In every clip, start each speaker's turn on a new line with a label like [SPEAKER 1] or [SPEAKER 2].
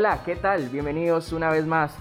[SPEAKER 1] Hola, ¿qué tal? Bienvenidos una vez más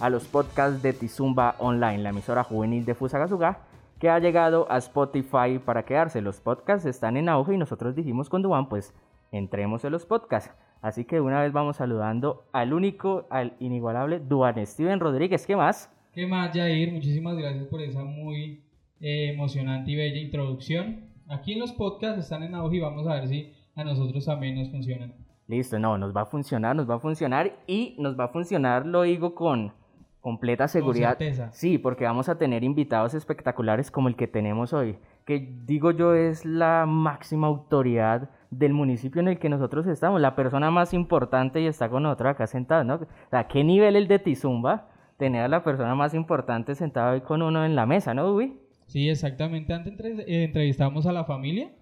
[SPEAKER 1] a los podcasts de Tizumba Online, la emisora juvenil de Fusagasugá, que ha llegado a Spotify para quedarse. Los podcasts están en auge y nosotros dijimos con Duan, pues entremos en los podcasts. Así que una vez vamos saludando al único, al inigualable Duan Steven Rodríguez. ¿Qué más?
[SPEAKER 2] ¿Qué más, Jair? Muchísimas gracias por esa muy eh, emocionante y bella introducción. Aquí en los podcasts están en auge y vamos a ver si a nosotros también nos funcionan.
[SPEAKER 1] Listo, no, nos va a funcionar, nos va a funcionar y nos va a funcionar, lo digo con completa seguridad.
[SPEAKER 2] certeza.
[SPEAKER 1] sí, porque vamos a tener invitados espectaculares como el que tenemos hoy, que digo yo es la máxima autoridad del municipio en el que nosotros estamos, la persona más importante y está con nosotros acá sentada, ¿no? O sea, ¿qué nivel el de Tizumba? Tener a la persona más importante sentada hoy con uno en la mesa, ¿no, Ubi?
[SPEAKER 2] Sí, exactamente. Antes eh, entrevistamos a la familia,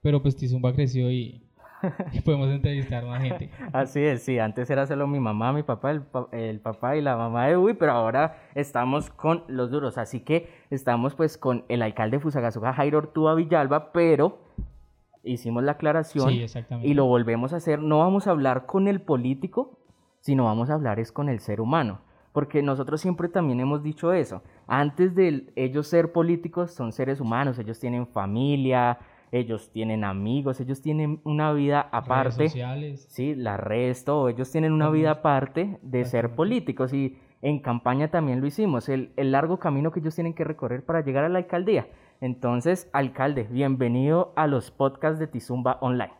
[SPEAKER 2] pero pues Tizumba creció y, y podemos entrevistar más gente.
[SPEAKER 1] Así es, sí, antes era solo mi mamá, mi papá, el, pa- el papá y la mamá de Uy, pero ahora estamos con los duros, así que estamos pues con el alcalde de Fusagasugá, Jairo Ortúa Villalba, pero hicimos la aclaración
[SPEAKER 2] Sí,
[SPEAKER 1] y lo volvemos a hacer, no vamos a hablar con el político, sino vamos a hablar es con el ser humano, porque nosotros siempre también hemos dicho eso, antes de ellos ser políticos son seres humanos, ellos tienen familia, ellos tienen amigos, ellos tienen una vida aparte.
[SPEAKER 2] Redes sociales.
[SPEAKER 1] Sí, la redes, todo. Ellos tienen una vida aparte de ser políticos y en campaña también lo hicimos. El, el largo camino que ellos tienen que recorrer para llegar a la alcaldía. Entonces, alcalde, bienvenido a los podcasts de Tizumba Online.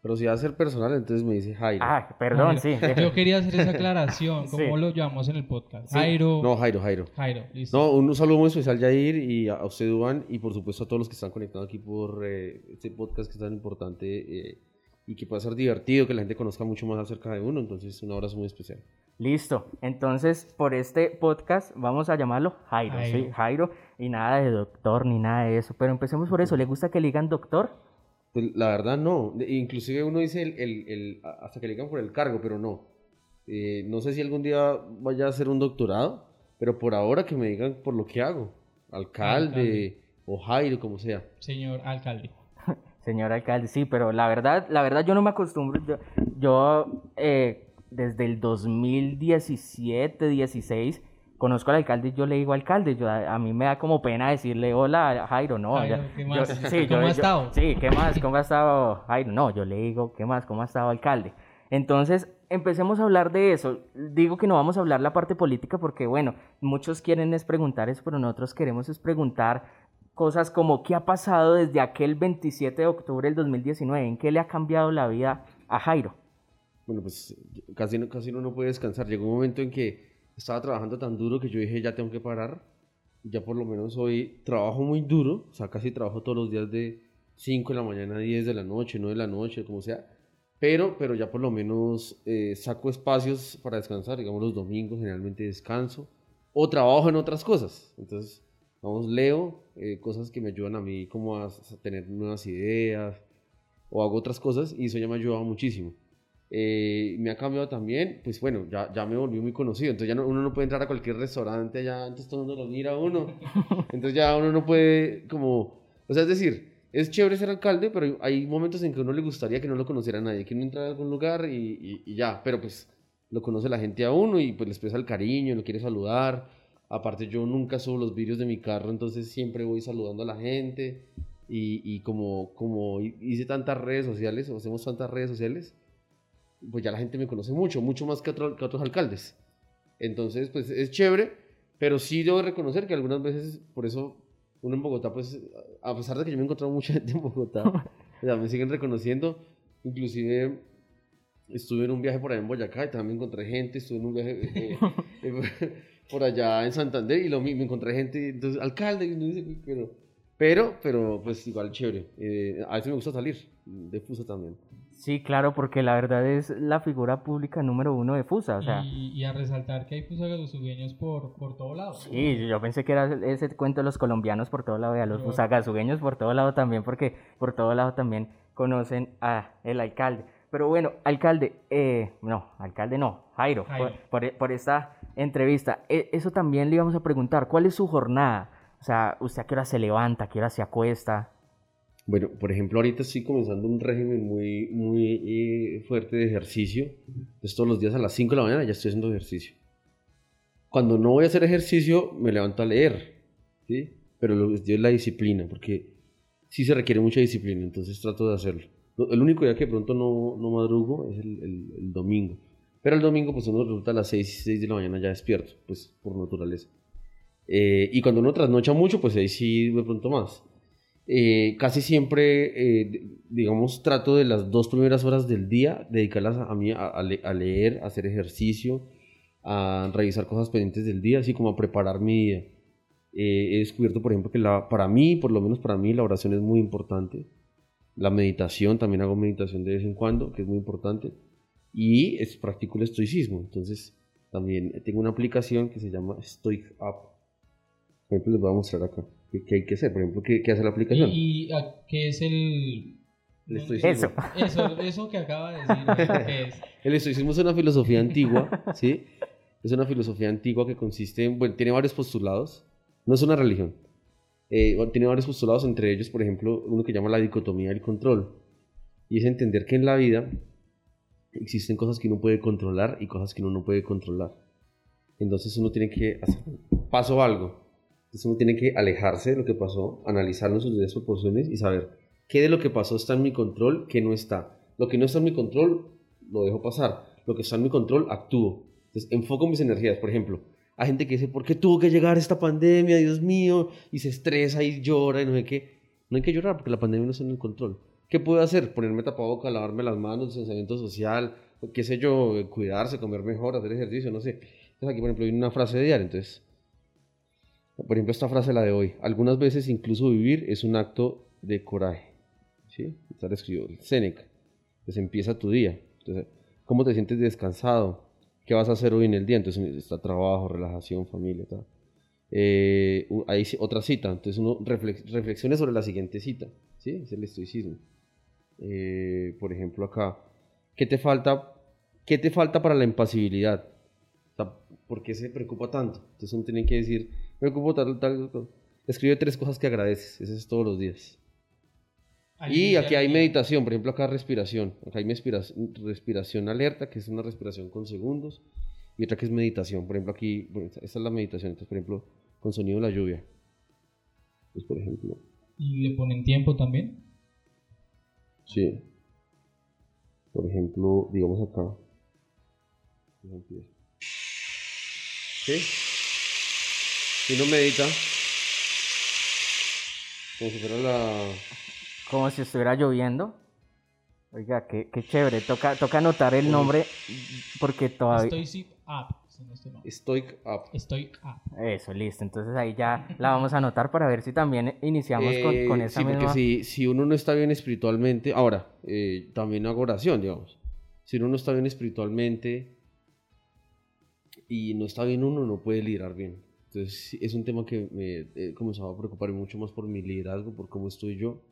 [SPEAKER 3] Pero si va a ser personal, entonces me dice Jairo.
[SPEAKER 1] Ah, perdón, sí.
[SPEAKER 2] Yo quería hacer esa aclaración,
[SPEAKER 1] Sí.
[SPEAKER 2] como lo llamamos en el podcast.
[SPEAKER 1] Sí.
[SPEAKER 2] Jairo.
[SPEAKER 3] No, Jairo, Jairo.
[SPEAKER 2] Jairo, listo.
[SPEAKER 3] No, un saludo muy especial, Jair, y a a usted, Duan, y por supuesto a todos los que están conectados aquí por eh, este podcast que es tan importante eh, y que puede ser divertido, que la gente conozca mucho más acerca de uno. Entonces, un abrazo muy especial.
[SPEAKER 1] Listo. Entonces, por este podcast vamos a llamarlo Jairo,
[SPEAKER 2] Jairo.
[SPEAKER 1] ¿sí? Jairo. Y nada de doctor ni nada de eso. Pero empecemos por eso. ¿Le gusta que le digan doctor?
[SPEAKER 3] Pues, la verdad, no. Inclusive uno dice el, el- el- hasta que le digan por el cargo, pero no. Eh, no sé si algún día vaya a hacer un doctorado, pero por ahora que me digan por lo que hago. Alcalde,
[SPEAKER 2] Alcalde.
[SPEAKER 3] o Jairo, como sea.
[SPEAKER 2] Señor alcalde.
[SPEAKER 1] Señor alcalde, sí, pero la verdad, la verdad yo no me acostumbro. Yo, yo, eh, desde el 2017, 16, conozco al alcalde y yo le digo alcalde. Yo, a, a mí me da como pena decirle hola Jairo, no.
[SPEAKER 2] Jairo,
[SPEAKER 1] ya-
[SPEAKER 2] ¿qué
[SPEAKER 1] yo-
[SPEAKER 2] más?
[SPEAKER 1] sí, yo-
[SPEAKER 2] ¿Cómo ha
[SPEAKER 1] yo-
[SPEAKER 2] estado?
[SPEAKER 1] Sí, ¿qué más? ¿Cómo ha estado Jairo? No, yo le digo, ¿qué más? ¿Cómo ha estado alcalde? Entonces, empecemos a hablar de eso. Digo que no vamos a hablar la parte política porque, bueno, muchos quieren es preguntar eso, pero nosotros queremos es preguntar cosas como qué ha pasado desde aquel 27 de octubre del 2019, en qué le ha cambiado la vida a Jairo.
[SPEAKER 3] Bueno, pues casi, no- casi uno no puede descansar. Llegó un momento en que estaba trabajando tan duro que yo dije, ya tengo que parar. Ya por lo menos hoy trabajo muy duro, o sea, casi trabajo todos los días de 5 de la mañana a 10 de la noche, 9 de la noche, como sea. Pero, pero ya por lo menos eh, saco espacios para descansar, digamos los domingos generalmente descanso o trabajo en otras cosas. Entonces, vamos, leo eh, cosas que me ayudan a mí como a, s- tener nuevas ideas o hago otras cosas y eso ya me ha ayudado muchísimo. Eh, me ha cambiado también, pues bueno, ya, ya me volví muy conocido, entonces ya no- uno no puede entrar a cualquier restaurante, ya antes todo el mundo lo mira a uno, entonces ya uno no puede como, o sea, es decir, es chévere ser alcalde, pero hay momentos en que uno le gustaría que no lo conociera nadie, que uno entra a algún lugar y, y- y ya, pero pues lo conoce la gente a uno y pues le expresa el cariño, lo quiere saludar, aparte yo nunca subo los vídeos de mi carro, entonces siempre voy saludando a la gente y, y como, como hice tantas redes sociales, o hacemos tantas redes sociales, pues ya la gente me conoce mucho, mucho más que, otro- que otros alcaldes. Entonces, pues es chévere, pero sí debo reconocer que algunas veces, por eso uno en Bogotá, pues a pesar de que yo me he encontrado mucha gente en Bogotá, me siguen reconociendo, inclusive estuve en un viaje por allá en Boyacá y también encontré gente, estuve en un viaje eh, eh, por allá en Santander y lo, mi- me encontré gente, entonces, alcalde, y uno dice, "Uy, pero, pero, pero, pues igual chévere, Eh, a veces me gusta salir, de fuso también.
[SPEAKER 1] Sí, claro, porque la verdad es la figura pública número uno de FUSA, o sea...
[SPEAKER 2] y, y a resaltar que hay fusagasugueños por, por todo lado.
[SPEAKER 1] Sí, yo pensé que era ese cuento de los colombianos por todo lado y a los fusagasugueños por todo lado también, porque por todo lado también conocen a el alcalde. Pero bueno, alcalde, eh, no, alcalde no, Jairo,
[SPEAKER 2] Jairo.
[SPEAKER 1] Por, por- por esta entrevista. Eh, eso también le íbamos a preguntar, ¿cuál es su jornada? O sea, ¿usted a qué hora se levanta, a qué hora se acuesta?
[SPEAKER 3] Bueno, por ejemplo, ahorita estoy comenzando un régimen muy, muy eh, fuerte de ejercicio. Entonces, todos los días a las 5 de la mañana ya estoy haciendo ejercicio. Cuando no voy a hacer ejercicio, me levanto a leer, ¿sí? Pero lo que es la disciplina, porque sí se requiere mucha disciplina, entonces trato de hacerlo. El único día que de pronto no, no madrugo es el, el, el domingo. Pero el domingo, pues uno resulta a las 6, 6 de la mañana ya despierto, pues por naturaleza. Eh, y cuando uno trasnocha mucho, pues ahí sí de pronto más. Eh, casi siempre, eh, digamos, trato de las dos primeras horas del día dedicarlas a, mí a, leer, a hacer ejercicio, a revisar cosas pendientes del día, así como a preparar mi día. he descubierto, por ejemplo, que para mí, por lo menos para mí, la oración es muy importante. La meditación, también hago meditación de vez en cuando, que es muy importante. Y es, practico el estoicismo. Entonces, también tengo una aplicación que se llama Stoic App. Por ejemplo, les voy a mostrar acá qué, hay que hacer. Por ejemplo, qué, qué hace la aplicación.
[SPEAKER 2] ¿Y, qué es el...?
[SPEAKER 3] El estoicismo.
[SPEAKER 2] Eso. eso, eso que acaba de decir, ¿qué es?
[SPEAKER 3] El estoicismo es una filosofía antigua, ¿sí? Es una filosofía antigua que consiste en, bueno, tiene varios postulados, no es una religión. Eh, tiene varios postulados, entre ellos, por ejemplo, uno que llama la dicotomía del control. Y es entender que en la vida existen cosas que uno puede controlar y cosas que uno no puede controlar. Entonces uno tiene que hacer paso algo. Entonces uno tiene que alejarse de lo que pasó, analizarlo en sus debidas proporciones y saber qué de lo que pasó está en mi control, qué no está. Lo que no está en mi control, lo dejo pasar. Lo que está en mi control, actúo. Entonces enfoco mis energías. Por ejemplo, hay gente que dice, ¿por qué tuvo que llegar esta pandemia, Dios mío? Y se estresa y llora y no sé qué. No hay que llorar porque la pandemia no está en el control. ¿Qué puedo hacer? Ponerme tapabocas, lavarme las manos, distanciamiento social, qué sé yo, cuidarse, comer mejor, hacer ejercicio, no sé. Entonces aquí, por ejemplo, hay una frase diaria, entonces, por ejemplo, esta frase la de hoy. Algunas veces incluso vivir es un acto de coraje. ¿Sí? Está escrito Seneca. Entonces empieza tu día. Entonces, ¿cómo te sientes descansado? ¿Qué vas a hacer hoy en el día? Entonces está trabajo, relajación, familia, tal. Eh, hay otra cita, entonces uno reflexione sobre la siguiente cita, ¿sí? Es el estoicismo. Eh, por ejemplo, acá, ¿qué te falta? ¿Qué te falta para la impasibilidad? ¿Por qué se preocupa tanto? Entonces uno tiene que decir, me tal, tal, tal. Escribe tres cosas que agradeces, eso es todos los días. y aquí hay meditación, por ejemplo, acá respiración. Acá hay respiración alerta, que es una respiración con segundos, y otra que es meditación. Por ejemplo, aquí, esta es la meditación, entonces, por ejemplo, con sonido de la lluvia. Pues, por ejemplo.
[SPEAKER 2] ¿Y le ponen tiempo también?
[SPEAKER 3] Sí. Por ejemplo, digamos acá. ¿Sí? Si no medita, como si fuera la...
[SPEAKER 1] Como si estuviera lloviendo. Oiga, qué, qué chévere. Toca, toca anotar el nombre porque todavía...
[SPEAKER 2] Stoic App.
[SPEAKER 3] Stoic App.
[SPEAKER 2] Stoic App.
[SPEAKER 1] Eso, listo. Entonces ahí ya la vamos a anotar para ver si también iniciamos con, con,
[SPEAKER 3] eh,
[SPEAKER 1] esa
[SPEAKER 3] sí,
[SPEAKER 1] misma...
[SPEAKER 3] porque si, si uno no está bien espiritualmente... Ahora, eh, también hago oración, digamos. Si uno no está bien espiritualmente y no está bien uno, no puede liderar bien. Entonces es un tema que me he comenzado a preocupar mucho más por mi liderazgo, por cómo estoy yo.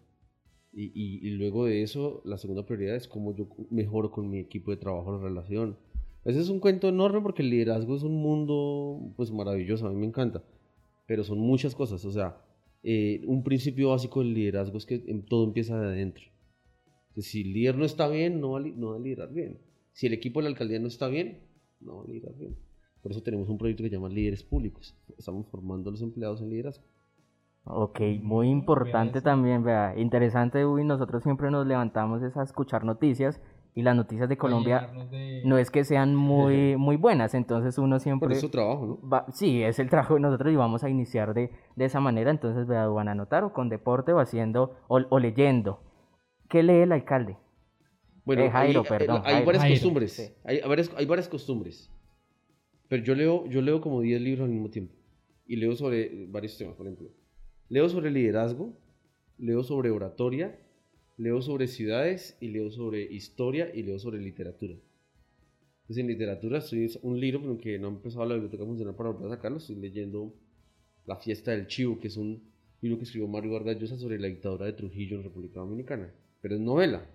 [SPEAKER 3] Y, luego de eso, la segunda prioridad es cómo yo mejoro con mi equipo de trabajo la relación. Ese es un cuento enorme porque el liderazgo es un mundo pues maravilloso, a mí me encanta. Pero son muchas cosas, o sea, eh, un principio básico del liderazgo es que todo empieza de adentro. Si el líder no está bien, no va, no va a liderar bien. Si el equipo de la alcaldía no está bien, no va a liderar bien. Por eso tenemos un proyecto que se llama Líderes Públicos. Estamos formando a los empleados en liderazgo.
[SPEAKER 1] Ok, muy importante también, vea, interesante, Uy, nosotros siempre nos levantamos a escuchar noticias y las noticias de Colombia
[SPEAKER 2] de...
[SPEAKER 1] no es que sean muy, muy buenas, entonces uno siempre...
[SPEAKER 3] Por eso trabajo, ¿no?
[SPEAKER 1] Va, sí, es el trabajo de nosotros y vamos a iniciar de, de esa manera, entonces vea, van a anotar o con deporte o haciendo o, o leyendo. ¿Qué lee el alcalde?
[SPEAKER 3] Bueno,
[SPEAKER 1] Eh, Jairo,
[SPEAKER 3] hay,
[SPEAKER 1] perdón,
[SPEAKER 3] hay
[SPEAKER 1] Jairo.
[SPEAKER 3] varias
[SPEAKER 2] Jairo,
[SPEAKER 3] costumbres.
[SPEAKER 1] sí.
[SPEAKER 3] Hay, varias, hay varias costumbres. Pero yo leo, yo leo como 10 libros al mismo tiempo. Y leo sobre varios temas, por ejemplo. Leo sobre liderazgo, leo sobre oratoria, leo sobre ciudades y leo sobre historia y leo sobre literatura. Entonces en literatura estoy un libro que no he empezado la biblioteca a funcionar para volver a sacarlo. Estoy leyendo La fiesta del chivo, que es un libro que escribió Mario Vargas Llosa sobre la dictadura de Trujillo en República Dominicana. Pero es novela.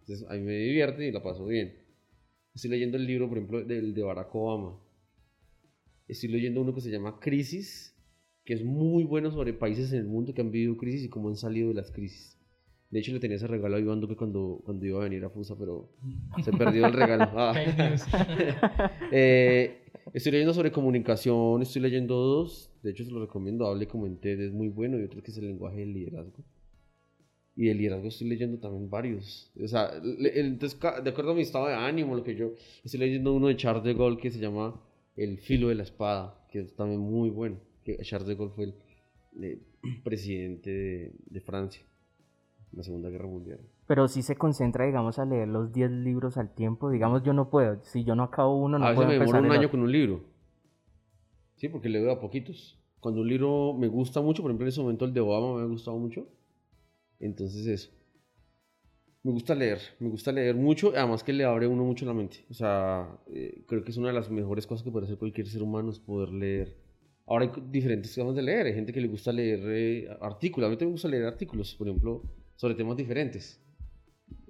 [SPEAKER 3] Entonces a mí me divierte y la paso bien. Estoy leyendo el libro, por ejemplo, del de Barack Obama. Estoy leyendo uno que se llama Crisis, que es muy bueno sobre países en el mundo que han vivido crisis y cómo han salido de las crisis. De hecho, le tenía ese regalo a Iván Duque cuando, cuando iba a venir a Fusa, pero se perdió el regalo. Ah. Eh, estoy leyendo sobre comunicación, estoy leyendo dos. De hecho, se lo recomiendo. Hable como en TED, es muy bueno. Y otro que es el lenguaje del liderazgo. Y el liderazgo estoy leyendo también varios. O sea, entonces, de acuerdo a mi estado de ánimo, lo que yo estoy leyendo uno de Charles de Gaulle que se llama El filo de la espada, que es también muy bueno. Que Charles de Gaulle fue el eh, presidente de, de Francia en la Segunda Guerra Mundial.
[SPEAKER 1] Pero sí se concentra, digamos, a leer los 10 libros al tiempo. Digamos, yo no puedo. Si yo no acabo uno, no
[SPEAKER 3] a veces
[SPEAKER 1] puedo
[SPEAKER 3] me demoro un año
[SPEAKER 1] otro.
[SPEAKER 3] con un libro. Sí, porque leo de a poquitos. Cuando un libro me gusta mucho, por ejemplo en ese momento el de Obama me ha gustado mucho. Entonces eso. Me gusta leer, me gusta leer mucho, además que le abre uno mucho la mente. O sea, eh, creo que es una de las mejores cosas que puede hacer cualquier ser humano es poder leer. Ahora hay diferentes formas de leer, hay gente que le gusta leer eh, artículos, a mí también me gusta leer artículos, por ejemplo, sobre temas diferentes.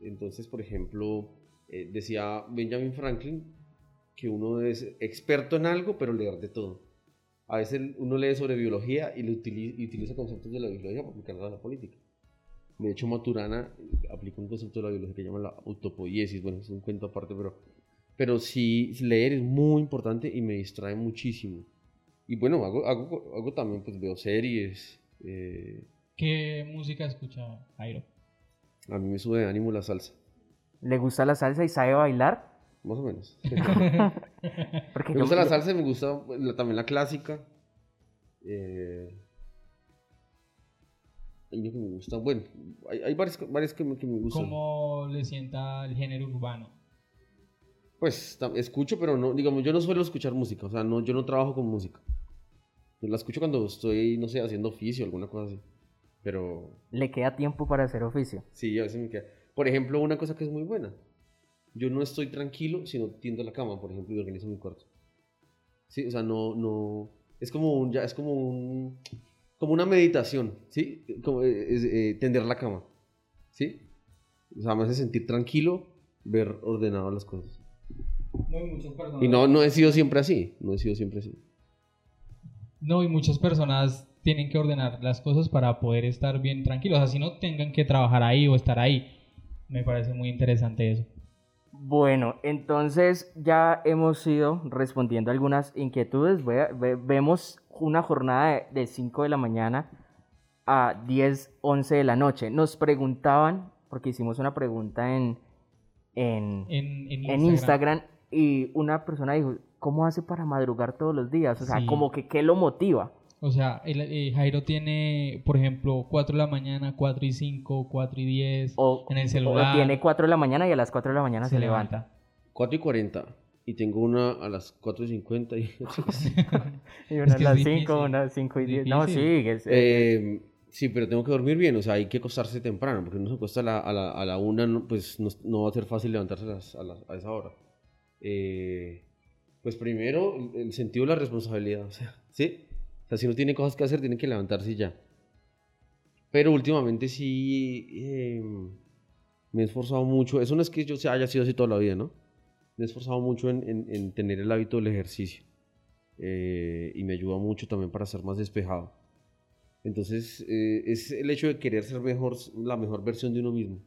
[SPEAKER 3] Entonces, por ejemplo, eh, decía Benjamin Franklin que uno es experto en algo, pero leer de todo. A veces uno lee sobre biología y, utiliza conceptos de la biología para aplicarlos a la política. De hecho, Maturana eh, aplica un concepto de la biología que llama la autopoiesis. Bueno, es un cuento aparte, pero, pero sí, leer es muy importante y me distrae muchísimo. Y bueno, hago, hago, hago también, pues veo series. eh,
[SPEAKER 2] ¿Qué música escucha Jairo?
[SPEAKER 3] a mí me sube de ánimo la salsa,
[SPEAKER 1] ¿Le gusta la salsa y sabe bailar?
[SPEAKER 3] más o menos.
[SPEAKER 1] Porque
[SPEAKER 3] Me
[SPEAKER 1] yo-
[SPEAKER 3] gusta la salsa y me gusta la- también la clásica. Eh, hay una que me gusta. Bueno, hay, hay varias, varias que, me, que me gustan.
[SPEAKER 2] ¿Cómo le sienta el género urbano?
[SPEAKER 3] Pues escucho, pero no, digamos, yo no suelo escuchar música. O sea, no, yo no trabajo con música. Yo la escucho cuando estoy, no sé, haciendo oficio o alguna cosa así. Pero
[SPEAKER 1] Le queda tiempo para hacer oficio.
[SPEAKER 3] sí, a veces me queda. Por ejemplo, una cosa que es muy buena. Yo no estoy tranquilo si no tiendo la cama, por ejemplo, y organizo mi cuarto. Sí, o sea, no, no. Es como un, ya, es como un, como una meditación, ¿sí? Como eh, es, eh, tender la cama, ¿sí? O sea, me hace sentir tranquilo ver ordenado las cosas.
[SPEAKER 2] No, y muchas personas.
[SPEAKER 3] Y no, no he sido siempre así, no he sido siempre así.
[SPEAKER 2] No, y muchas personas tienen que ordenar las cosas para poder estar bien tranquilos. Así no tengan que trabajar ahí o estar ahí. Me parece muy interesante eso.
[SPEAKER 1] Bueno, entonces ya hemos ido respondiendo algunas inquietudes. Voy a- ve- vemos una jornada de, de 5 de la mañana a 10, 11 de la noche. Nos preguntaban, porque hicimos una pregunta en, en,
[SPEAKER 2] En, en
[SPEAKER 1] en Instagram y una persona dijo, ¿cómo hace para madrugar todos los días? O sea,
[SPEAKER 2] Sí.
[SPEAKER 1] como que, ¿qué lo motiva?
[SPEAKER 2] O sea, el, eh, Jairo tiene, por ejemplo, 4 de la mañana, 4 y 5, 4 y 10
[SPEAKER 1] O,
[SPEAKER 2] en el
[SPEAKER 1] o
[SPEAKER 2] celular.
[SPEAKER 1] tiene 4 de la mañana y a las 4 de la mañana se, levanta.
[SPEAKER 3] 4 y 40. Y tengo una a las 4 y 50 y
[SPEAKER 1] Y
[SPEAKER 2] Es
[SPEAKER 1] una a
[SPEAKER 2] que es
[SPEAKER 1] las
[SPEAKER 2] difícil,
[SPEAKER 1] 5, una a las 5 y 10. No, sí, es,
[SPEAKER 3] Eh, sí, pero tengo que dormir bien, o sea, hay que acostarse temprano, porque no se acuesta a la, a la, a la una, no, pues no, no va a ser fácil levantarse a, las- a, las- a esa hora. Eh, pues primero, el, el sentido de la responsabilidad, o sea, ¿sí? O sea, si uno tiene cosas que hacer, tiene que levantarse y ya. Pero últimamente sí eh, me he esforzado mucho, eso no es que yo haya sido así toda la vida, ¿no? Me he esforzado mucho en, en- en tener el hábito del ejercicio. Eh, y me ayuda mucho también para ser más despejado. Entonces, eh, es el hecho de querer ser mejor, la mejor versión de uno mismo.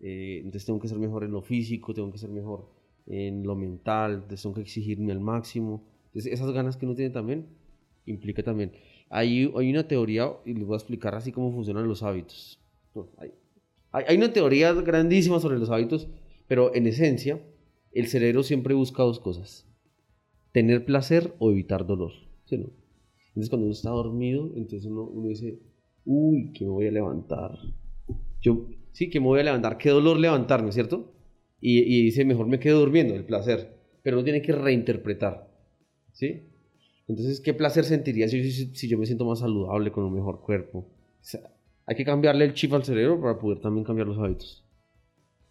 [SPEAKER 3] Eh, entonces, tengo que ser mejor en lo físico, tengo que ser mejor en lo mental, entonces tengo que exigirme al máximo. Entonces, esas ganas que uno tiene también implica también. Hay, hay una teoría, y les voy a explicar así cómo funcionan los hábitos. Hay, hay, una teoría grandísima sobre los hábitos, pero en esencia, el cerebro siempre busca dos cosas: tener placer o evitar dolor. ¿sí no? Entonces cuando uno está dormido, entonces uno, uno dice, uy, que me voy a levantar. Yo, sí, que me voy a levantar. Qué dolor levantarme, ¿cierto? Y, y dice, mejor me quedo durmiendo, el placer. Pero uno tiene que reinterpretar, ¿sí? Entonces, ¿qué placer sentiría si, si, si yo me siento más saludable, con un mejor cuerpo? O sea, hay que cambiarle el chip al cerebro para poder también cambiar los hábitos.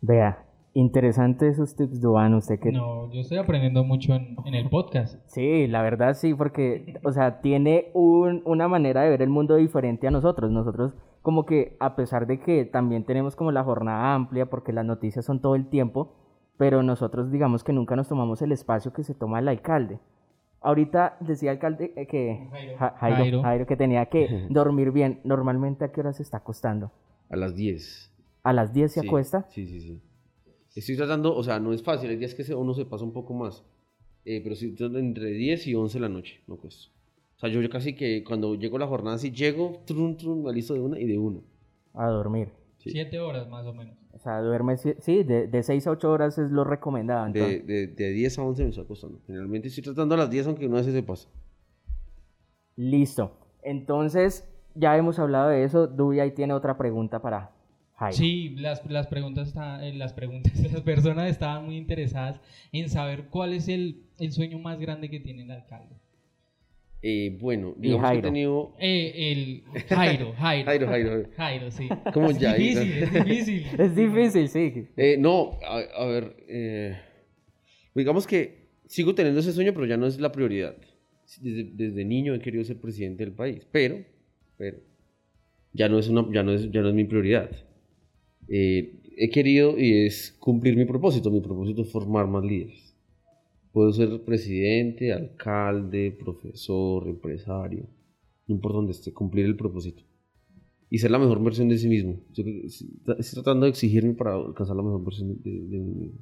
[SPEAKER 1] Vea, interesante esos tips, Duan. Usted que.
[SPEAKER 2] No, yo estoy aprendiendo mucho en, en el podcast.
[SPEAKER 1] Sí, la verdad sí, porque, o sea, tiene un- una manera de ver el mundo diferente a nosotros. Nosotros, como que, a pesar de que también tenemos como la jornada amplia, porque las noticias son todo el tiempo, pero nosotros, digamos que nunca nos tomamos el espacio que se toma el alcalde. Ahorita decía el alcalde eh, que
[SPEAKER 2] Jairo.
[SPEAKER 1] Ja- Jairo,
[SPEAKER 2] Jairo.
[SPEAKER 1] Jairo, que tenía que dormir bien. Normalmente, ¿a qué hora se está acostando?
[SPEAKER 3] A las 10.
[SPEAKER 1] a las 10 se
[SPEAKER 3] Sí,
[SPEAKER 1] acuesta.
[SPEAKER 3] Sí, sí, sí. Estoy tratando, o sea, no es fácil, hay días que uno se pasa un poco más, eh, pero sí, tratando entre 10 y 11 de la noche, no cuesta. O sea, yo, yo casi que cuando llego a la jornada, si llego, trum, trum, me alisto de una y de una.
[SPEAKER 1] a dormir.
[SPEAKER 3] Sí.
[SPEAKER 2] Siete horas más o menos.
[SPEAKER 1] O sea, duerme, sí, de, de 6 a 8 horas es lo recomendado.
[SPEAKER 3] De, de, de 10 a 11 me estoy acostando. Generalmente estoy tratando a las 10, aunque una vez se pasa.
[SPEAKER 1] Listo. Entonces, ya hemos hablado de eso. Dubi ahí tiene otra pregunta para Jairo.
[SPEAKER 2] Sí, las, las preguntas estaban- eh, las preguntas, las personas estaban muy interesadas en saber cuál es el, el sueño más grande que tiene el alcalde.
[SPEAKER 3] Eh, bueno,
[SPEAKER 1] Y
[SPEAKER 3] digamos que he
[SPEAKER 1] Jairo.
[SPEAKER 3] tenido...
[SPEAKER 2] Eh, el Jairo, Jairo.
[SPEAKER 3] Jairo, Jairo, Jairo.
[SPEAKER 2] Jairo, sí.
[SPEAKER 3] Como
[SPEAKER 2] es difícil, es difícil.
[SPEAKER 1] Es difícil, sí.
[SPEAKER 3] Eh, no, a, a ver, eh, digamos que sigo teniendo ese sueño, pero ya no es la prioridad. Desde, desde niño he querido ser presidente del país, pero, pero ya no es una, ya no es, ya no es mi prioridad. Eh, he querido y es cumplir mi propósito. Mi propósito es formar más líderes. Puedo ser presidente, alcalde, profesor, empresario, no importa dónde esté, cumplir el propósito y ser la mejor versión de sí mismo. Yo estoy tratando de exigirme para alcanzar la mejor versión de, de- mí mismo.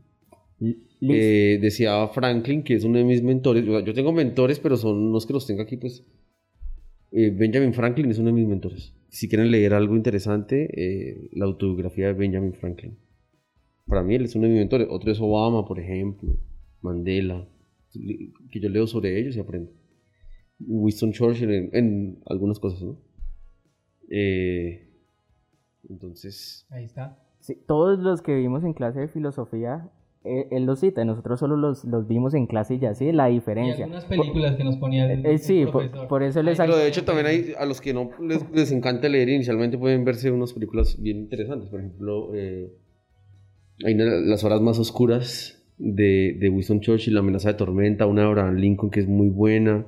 [SPEAKER 3] Eh, decía Franklin, que es uno de mis mentores. Yo, yo tengo mentores, pero son no es que los tenga aquí, pues. eh, Benjamin Franklin es uno de mis mentores. Si quieren leer algo interesante, eh, la autobiografía de Benjamin Franklin. Para mí, él es uno de mis mentores. Otro es Obama, por ejemplo, Mandela, que yo leo sobre ellos y aprendo. Winston Churchill en, en algunas cosas, ¿no? Eh, entonces,
[SPEAKER 2] Ahí está.
[SPEAKER 1] Sí, todos los que vimos en clase de filosofía, eh, él los cita y nosotros solo los, los vimos en clase y ya, sí, la
[SPEAKER 2] Y
[SPEAKER 1] diferencia.
[SPEAKER 2] algunas películas que nos ponía el,
[SPEAKER 1] Eh,
[SPEAKER 2] el
[SPEAKER 1] sí, por- por eso les
[SPEAKER 3] Pero de hecho también hay, a los que no les, les encanta leer inicialmente pueden verse unas películas bien interesantes. Por ejemplo, eh, hay una, Las horas más oscuras de, de Winston Churchill, La amenaza de tormenta, una de Abraham Lincoln que es muy buena.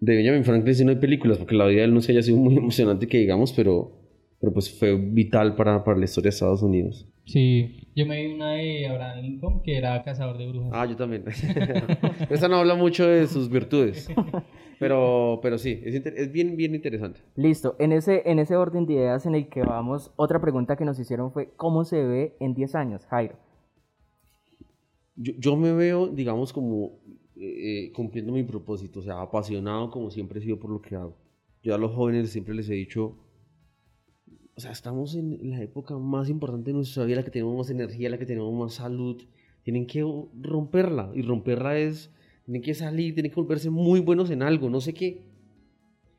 [SPEAKER 3] De Benjamin Franklin sí no hay películas, porque la vida de él no se haya sido muy emocionante que digamos, pero, pero pues fue vital para, para la historia de Estados Unidos.
[SPEAKER 2] Sí, yo me vi una de Abraham Lincoln que era cazador de brujas.
[SPEAKER 3] Ah, yo también. Esa no habla mucho de sus virtudes, pero, pero sí, es, inter- es bien, bien interesante.
[SPEAKER 1] Listo, en ese, en ese orden de ideas en el que vamos, otra pregunta que nos hicieron fue, ¿cómo se ve en 10 años, Jairo?
[SPEAKER 3] Yo, me veo, digamos, como eh, eh, cumpliendo mi propósito, o sea, apasionado como siempre he sido por lo que hago. Yo a los jóvenes siempre les he dicho, o sea, estamos en la época más importante de nuestra vida, la que tenemos más energía, la que tenemos más salud. Tienen que romperla, y romperla es, tienen que salir, tienen que volverse muy buenos en algo, no sé qué.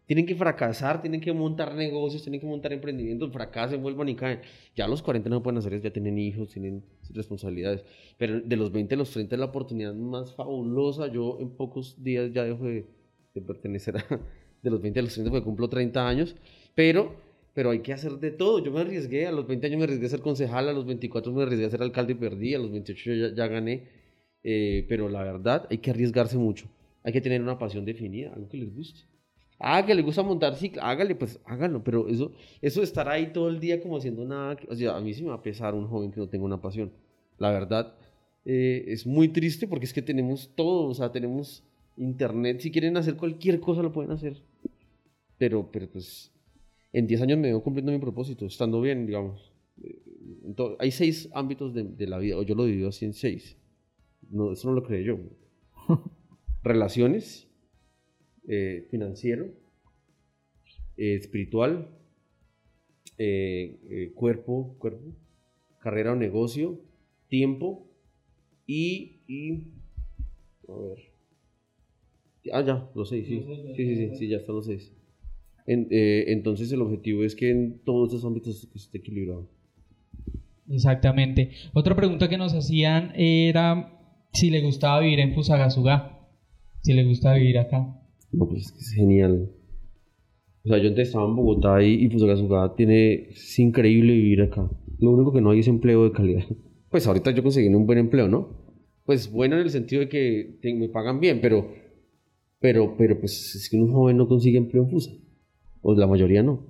[SPEAKER 3] Tienen que fracasar, tienen que montar negocios, tienen que montar emprendimientos, fracasen, vuelvan y caen. Ya los 40 no pueden hacer eso, ya tienen hijos, tienen responsabilidades. Pero de los 20 a los 30 es la oportunidad más fabulosa. Yo en pocos días ya dejo de, de pertenecer a... De los 20 a los 30 porque cumplo 30 años. Pero, pero hay que hacer de todo. Yo me arriesgué, a los 20 años me arriesgué a ser concejal, a los 24 me arriesgué a ser alcalde y perdí, a los 28 yo ya, ya gané. Eh, pero la verdad, hay que arriesgarse mucho. Hay que tener una pasión definida, algo que les guste. Ah, que le gusta montar cicla, hágale, pues hágalo, pero eso, eso estar ahí todo el día como haciendo nada, o sea, a mí sí me va a pesar un joven que no tenga una pasión. La verdad, eh, es muy triste porque es que tenemos todo, o sea, tenemos internet, si quieren hacer cualquier cosa lo pueden hacer. Pero, pero pues, en 10 años me veo cumpliendo mi propósito, estando bien, digamos. Eh, hay seis ámbitos de, de la vida, o yo lo divido así en seis. No, eso no lo creé yo. Relaciones, eh, financiero, eh, espiritual, eh, cuerpo, cuerpo, carrera o negocio, tiempo y, y a ver. Ah, ya, los seis, sí. Sí, sí, sí, sí, ya están los seis. En- eh, entonces el objetivo es que en todos esos ámbitos esté equilibrado.
[SPEAKER 2] Exactamente. Otra pregunta que nos hacían era si le gustaba vivir en Fusagasugá. Si le gusta vivir acá.
[SPEAKER 3] No, pues es que es genial. O sea, yo antes estaba en Bogotá y, y Fusagasugá tiene... Es increíble vivir acá. Lo único que no hay es empleo de calidad. Pues ahorita yo conseguí un buen empleo, ¿no? Pues bueno en el sentido de que te- me pagan bien, pero... Pero, pero pues es que un joven no consigue empleo en Fusa. O la mayoría no.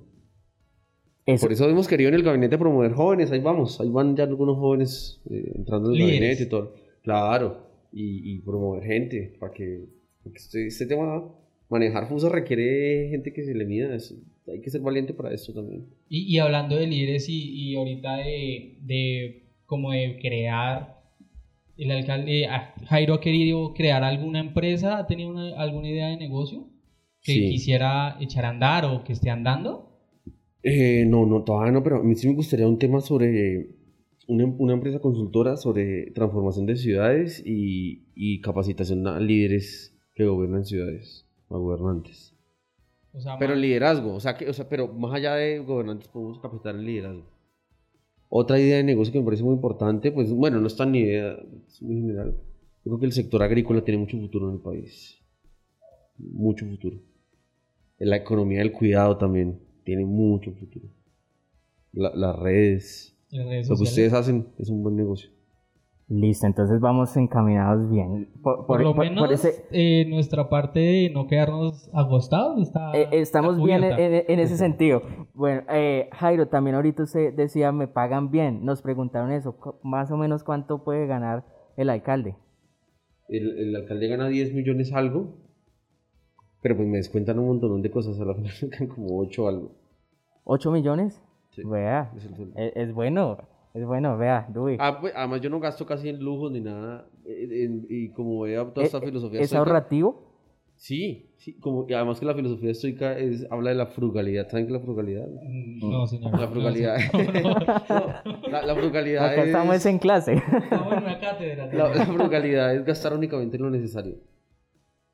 [SPEAKER 1] Eso,
[SPEAKER 3] Por eso hemos querido en el gabinete promover jóvenes. Ahí vamos. Ahí van ya algunos jóvenes eh, entrando en el
[SPEAKER 2] Líderes.
[SPEAKER 3] gabinete y todo. Claro. Y, y promover gente. Para que... Porque este, este tema... Manejar FUSA requiere gente que se le mida. Es, hay que ser valiente para esto también.
[SPEAKER 2] Y, y hablando de líderes y, y ahorita de, de como de crear, el alcalde ah, Jairo ha querido crear alguna empresa, ha tenido una- alguna idea de negocio que
[SPEAKER 3] Sí.
[SPEAKER 2] quisiera echar a andar o que esté andando.
[SPEAKER 3] Eh, no, no, todavía no, pero a mí sí me gustaría un tema sobre una, una empresa consultora sobre transformación de ciudades y, y capacitación a líderes que gobiernan ciudades, a gobernantes.
[SPEAKER 2] O sea,
[SPEAKER 3] Pero
[SPEAKER 2] más-
[SPEAKER 3] el liderazgo, o sea, que, o sea, pero más allá de gobernantes podemos capacitar el liderazgo. Otra idea de negocio que me parece muy importante, pues bueno, no es tan ni idea, es muy general. Yo creo que el sector agrícola tiene mucho futuro en el país. Mucho futuro. La economía del cuidado también tiene mucho futuro. La- las redes, lo que ustedes hacen es un buen negocio.
[SPEAKER 1] Listo, entonces vamos encaminados bien. Por,
[SPEAKER 2] Por, lo
[SPEAKER 1] por-
[SPEAKER 2] menos
[SPEAKER 1] por ese,
[SPEAKER 2] eh, nuestra parte de no quedarnos agostados está.
[SPEAKER 1] eh, estamos
[SPEAKER 2] está
[SPEAKER 1] bien en,
[SPEAKER 2] cubierta.
[SPEAKER 1] en- en ese sentido. Bueno, eh, Jairo, también ahorita usted decía, me pagan bien. Nos preguntaron eso, más o menos cuánto puede ganar el alcalde.
[SPEAKER 3] El, el alcalde gana 10 millones algo, pero pues me descuentan un montón de cosas, a la final me quedan como 8 algo.
[SPEAKER 1] ¿8 millones?
[SPEAKER 3] Sí,
[SPEAKER 1] Vea,
[SPEAKER 3] es el sueldo.
[SPEAKER 1] es, es bueno, es bueno, vea, Dui.
[SPEAKER 3] Ah, pues, además yo no gasto casi en lujos ni nada, eh, en- y como veo toda esta
[SPEAKER 1] Eh,
[SPEAKER 3] filosofía
[SPEAKER 1] ¿Es
[SPEAKER 3] estoica-
[SPEAKER 1] ahorrativo?
[SPEAKER 3] Sí, sí, como, y además que la filosofía estoica es, habla de la frugalidad, ¿saben qué es la frugalidad?
[SPEAKER 2] Mm, No, señor.
[SPEAKER 3] La frugalidad. No, la, la frugalidad
[SPEAKER 1] Acá
[SPEAKER 3] es...
[SPEAKER 1] estamos en clase.
[SPEAKER 2] Estamos en una cátedra.
[SPEAKER 3] La, la frugalidad es gastar únicamente lo necesario.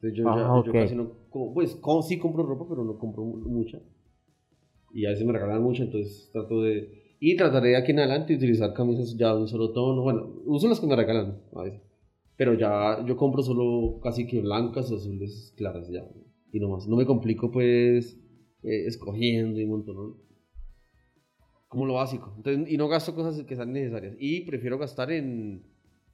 [SPEAKER 3] Entonces yo, ya-
[SPEAKER 1] Ah,
[SPEAKER 3] yo
[SPEAKER 1] ok.
[SPEAKER 3] casi no, como- pues como, sí compro ropa, pero no compro mu- mucha. Y a veces me regalan mucha, entonces trato de... Y trataré de aquí en adelante utilizar camisas ya de un solo tono. Bueno, uso las que me regalan a veces. Pero ya yo compro solo casi que blancas o azules claras ya. Y no más. No me complico pues eh, escogiendo y un montón. Como lo básico. Y no gasto cosas que sean necesarias. Y prefiero gastar en,